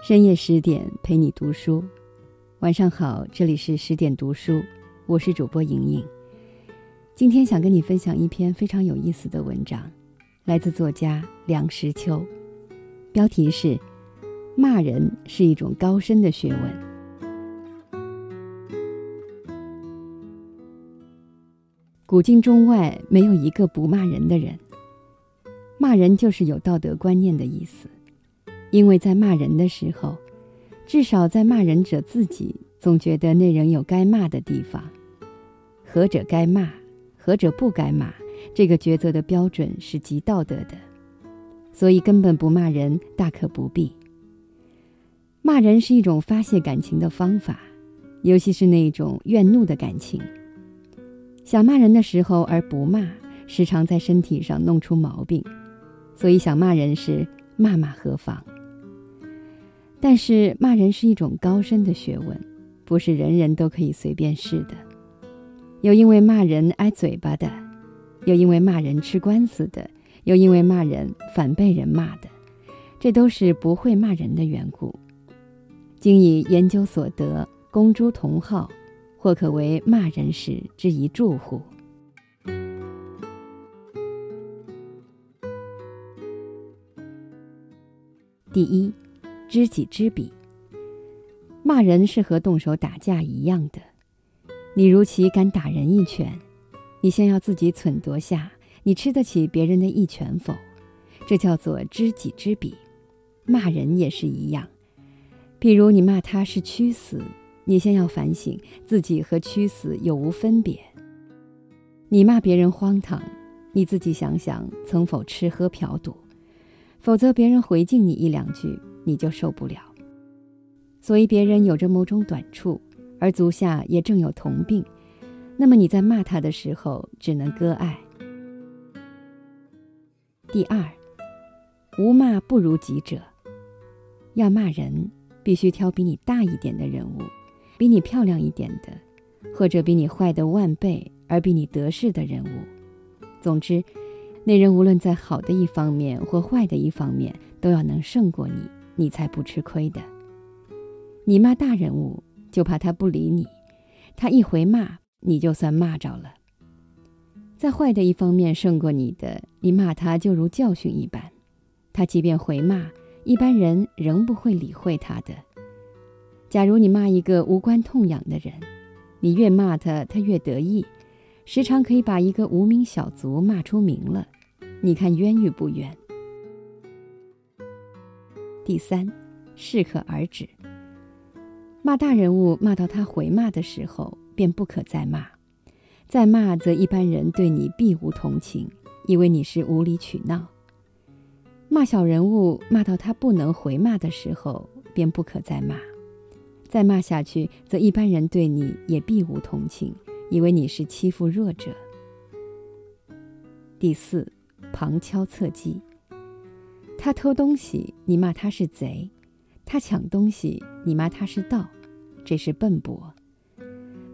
深夜十点陪你读书，晚上好，这里是十点读书，我是主播莹莹。今天想跟你分享一篇非常有意思的文章，来自作家梁实秋，标题是“骂人是一种高深的学问”。古今中外没有一个不骂人的人，骂人就是有道德观念的意思。因为在骂人的时候，至少在骂人者自己总觉得那人有该骂的地方，何者该骂，何者不该骂，这个抉择的标准是极道德的，所以根本不骂人，大可不必。骂人是一种发泄感情的方法，尤其是那种怨怒的感情。想骂人的时候而不骂，时常在身体上弄出毛病，所以想骂人时骂骂何妨。但是骂人是一种高深的学问，不是人人都可以随便试的。有因为骂人挨嘴巴的，有因为骂人吃官司的，有因为骂人反被人骂的，这都是不会骂人的缘故。经以研究所得，公诸同好，或可为骂人时之一助乎？第一。知己知彼。骂人是和动手打架一样的，你如其敢打人一拳，你先要自己忖度下，你吃得起别人的一拳否？这叫做知己知彼。骂人也是一样，譬如你骂他是屈死，你先要反省自己和屈死有无分别。你骂别人荒唐，你自己想想曾否吃喝嫖赌，否则别人回敬你一两句。你就受不了，所以别人有着某种短处，而足下也正有同病，那么你在骂他的时候，只能割爱。第二，无骂不如己者。要骂人，必须挑比你大一点的人物，比你漂亮一点的，或者比你坏的万倍而比你得势的人物。总之，那人无论在好的一方面或坏的一方面，都要能胜过你。你才不吃亏的。你骂大人物，就怕他不理你，他一回骂，你就算骂着了。在坏的一方面胜过你的，你骂他就如教训一般，他即便回骂，一般人仍不会理会他的。假如你骂一个无关痛痒的人，你越骂他，他越得意，时常可以把一个无名小卒骂出名了，你看冤与不冤？第三，适可而止。骂大人物，骂到他回骂的时候，便不可再骂。再骂，则一般人对你必无同情，以为你是无理取闹。骂小人物，骂到他不能回骂的时候，便不可再骂。再骂下去，则一般人对你也必无同情，以为你是欺负弱者。第四，旁敲侧击。他偷东西，你骂他是贼；他抢东西，你骂他是盗，这是笨拙。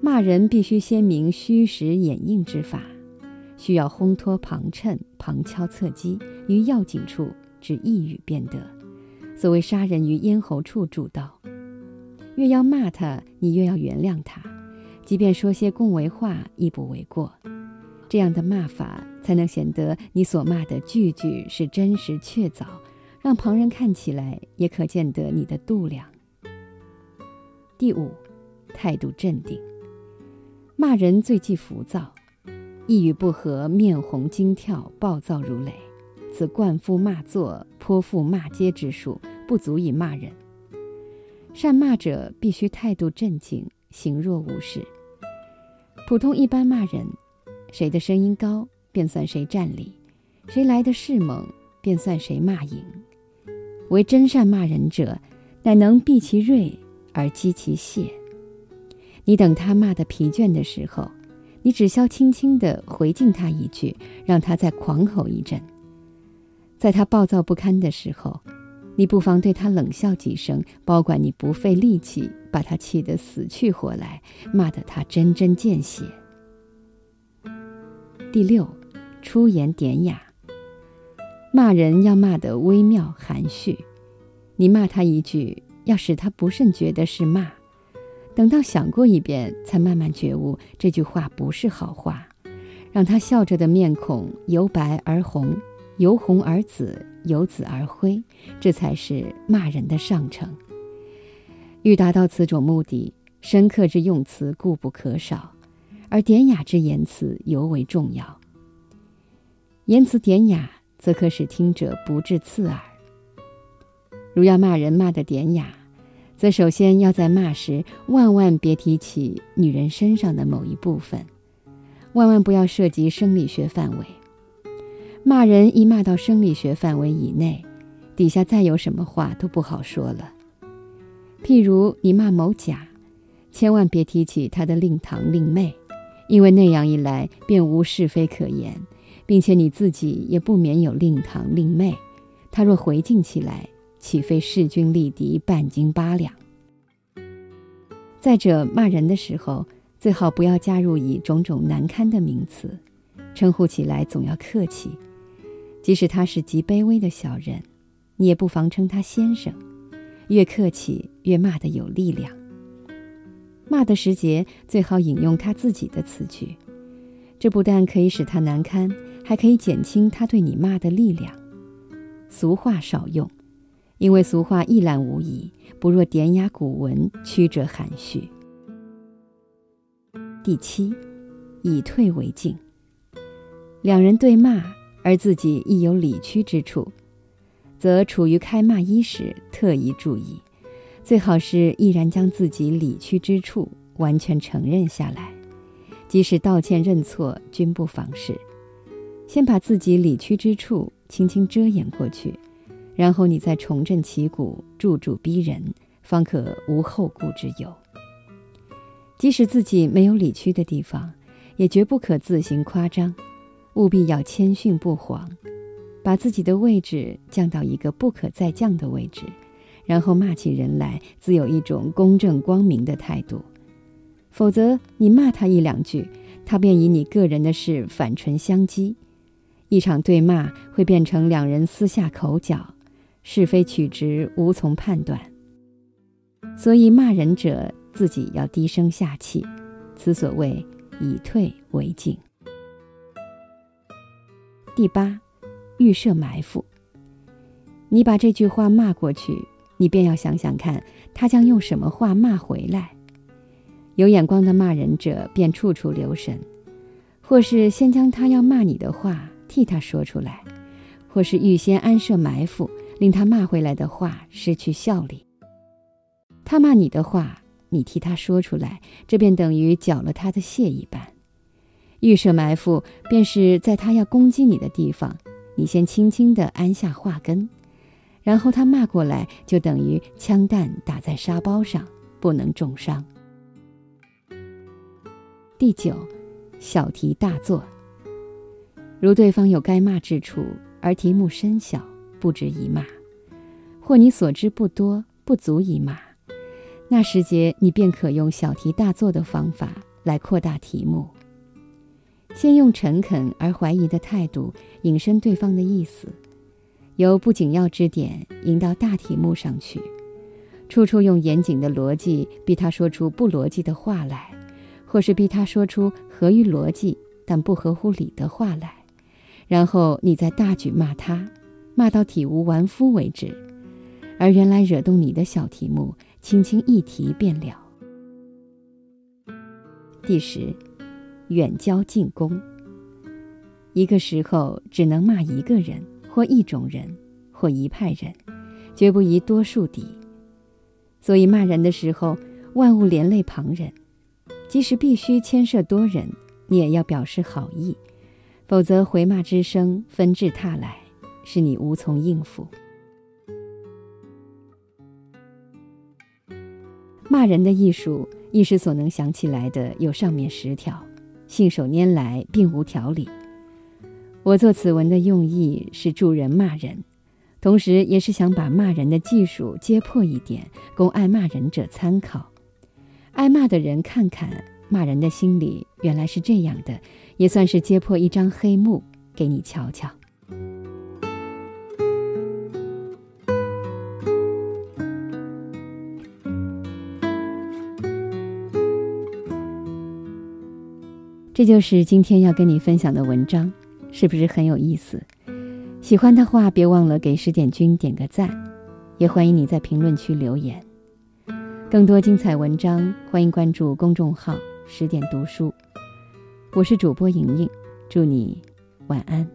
骂人必须先明虚实掩映之法，需要烘托旁衬、旁敲侧击，于要紧处只一语便得。所谓杀人于咽喉处，主道。越要骂他，你越要原谅他，即便说些恭维话，亦不为过。这样的骂法，才能显得你所骂的句句是真实确凿，让旁人看起来也可见得你的度量。第五，态度镇定。骂人最忌浮躁，一语不合，面红惊跳，暴躁如雷，此灌夫骂作，泼妇骂街之术，不足以骂人。善骂者必须态度镇静，行若无事。普通一般骂人。谁的声音高，便算谁占理；谁来的势猛，便算谁骂赢。为真善骂人者，乃能避其锐而击其懈。你等他骂得疲倦的时候，你只消轻轻地回敬他一句，让他再狂吼一阵。在他暴躁不堪的时候，你不妨对他冷笑几声，保管你不费力气把他气得死去活来，骂得他针针见血。第六，出言典雅。骂人要骂得微妙含蓄。你骂他一句，要使他不甚觉得是骂，等到想过一遍，才慢慢觉悟这句话不是好话，让他笑着的面孔由白而红，由红而紫，由紫而灰，这才是骂人的上乘。欲达到此种目的，深刻之用词固不可少，而典雅之言辞尤为重要。言辞典雅，则可使听者不致刺耳。如要骂人骂得典雅，则首先要在骂时万万别提起女人身上的某一部分，万万不要涉及生理学范围。骂人一骂到生理学范围以内，底下再有什么话都不好说了。譬如你骂某甲，千万别提起他的令堂令妹，因为那样一来便无是非可言，并且你自己也不免有令堂令妹，他若回敬起来，岂非势均力敌，半斤八两？再者，骂人的时候，最好不要加入以种种难堪的名词，称呼起来总要客气，即使他是极卑微的小人，你也不妨称他先生。越客气，越骂得有力量。骂的时节，最好引用他自己的词句，这不但可以使他难堪，还可以减轻他对你骂的力量。俗话少用，因为俗话一览无遗，不若典雅古文，曲折含蓄。第七，以退为进。两人对骂，而自己亦有理屈之处。则处于开骂一时，特宜注意，最好是毅然将自己理屈之处完全承认下来，即使道歉认错，均不妨事。先把自己理屈之处轻轻遮掩过去，然后你再重振旗鼓，助助逼人，方可无后顾之忧。即使自己没有理屈的地方，也绝不可自行夸张，务必要谦逊不谎。把自己的位置降到一个不可再降的位置，然后骂起人来，自有一种公正光明的态度。否则，你骂他一两句，他便以你个人的事反唇相讥，一场对骂会变成两人私下口角，是非曲直无从判断。所以，骂人者自己要低声下气，此所谓以退为进。第八。预设埋伏。你把这句话骂过去，你便要想想看，他将用什么话骂回来。有眼光的骂人者便处处留神，或是先将他要骂你的话替他说出来，或是预先安设埋伏，令他骂回来的话失去效力。他骂你的话，你替他说出来，这便等于缴了他的械一般。预设埋伏，便是在他要攻击你的地方。你先轻轻地安下话根，然后他骂过来，就等于枪弹打在沙包上，不能重伤。第九，小题大做。如对方有该骂之处，而题目深小，不值一骂；或你所知不多，不足以骂，那时节你便可用小题大做的方法来扩大题目。先用诚恳而怀疑的态度引申对方的意思，由不紧要之点引到大题目上去，处处用严谨的逻辑逼他说出不逻辑的话来，或是逼他说出合于逻辑但不合乎理的话来，然后你再大举骂他，骂到体无完肤为止，而原来惹动你的小题目，轻轻一提便了。第十。远交近攻。一个时候只能骂一个人，或一种人，或一派人，绝不宜多数敌。所以骂人的时候，万物连累旁人，即使必须牵涉多人，你也要表示好意，否则回骂之声纷至沓来，是你无从应付。骂人的艺术，一时所能想起来的有上面十条。信手拈来，并无条理。我做此文的用意是助人骂人，同时也是想把骂人的技术揭破一点，供爱骂人者参考。爱骂的人看看，骂人的心里原来是这样的，也算是揭破一张黑幕给你瞧瞧。这就是今天要跟你分享的文章是不是很有意思？喜欢的话别忘了给十点君点个赞也欢迎你在评论区留言。更多精彩文章欢迎关注公众号十点读书我是主播莹莹，祝你晚安。